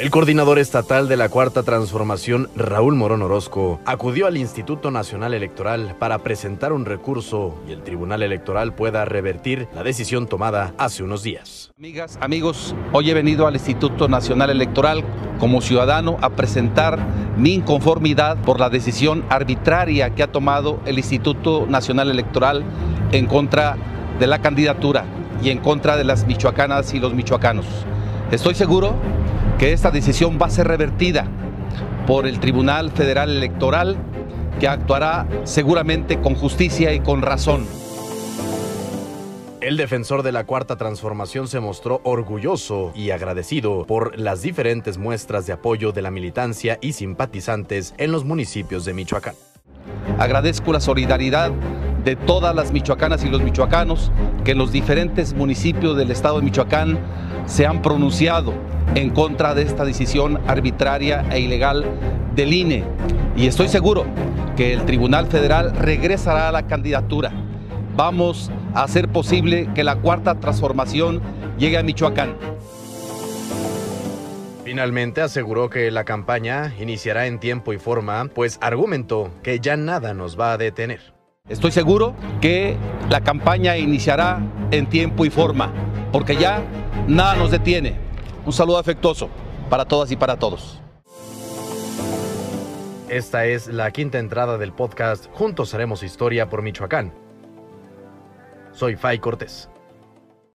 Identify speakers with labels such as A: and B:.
A: El coordinador estatal de la Cuarta Transformación, Raúl Morón Orozco, acudió al Instituto Nacional Electoral para presentar un recurso y el Tribunal Electoral pueda revertir la decisión tomada hace unos días.
B: Amigas, amigos, hoy he venido al Instituto Nacional Electoral como ciudadano a presentar mi inconformidad por la decisión arbitraria que ha tomado el Instituto Nacional Electoral en contra de la candidatura y en contra de las michoacanas y los michoacanos. Estoy seguro que esta decisión va a ser revertida por el Tribunal Federal Electoral, que actuará seguramente con justicia y con razón.
A: El defensor de la Cuarta Transformación se mostró orgulloso y agradecido por las diferentes muestras de apoyo de la militancia y simpatizantes en los municipios de Michoacán.
B: Agradezco la solidaridad de todas las michoacanas y los michoacanos que en los diferentes municipios del estado de Michoacán se han pronunciado en contra de esta decisión arbitraria e ilegal del INE. Y estoy seguro que el Tribunal Federal regresará a la candidatura. Vamos a hacer posible que la cuarta transformación llegue a Michoacán.
A: Finalmente aseguró que la campaña iniciará en tiempo y forma, pues argumentó que ya nada nos va a detener.
B: Estoy seguro que la campaña iniciará en tiempo y forma, porque ya nada nos detiene. Un saludo afectuoso para todas y para todos.
A: Esta es la quinta entrada del podcast Juntos haremos historia por Michoacán. Soy Fay Cortés.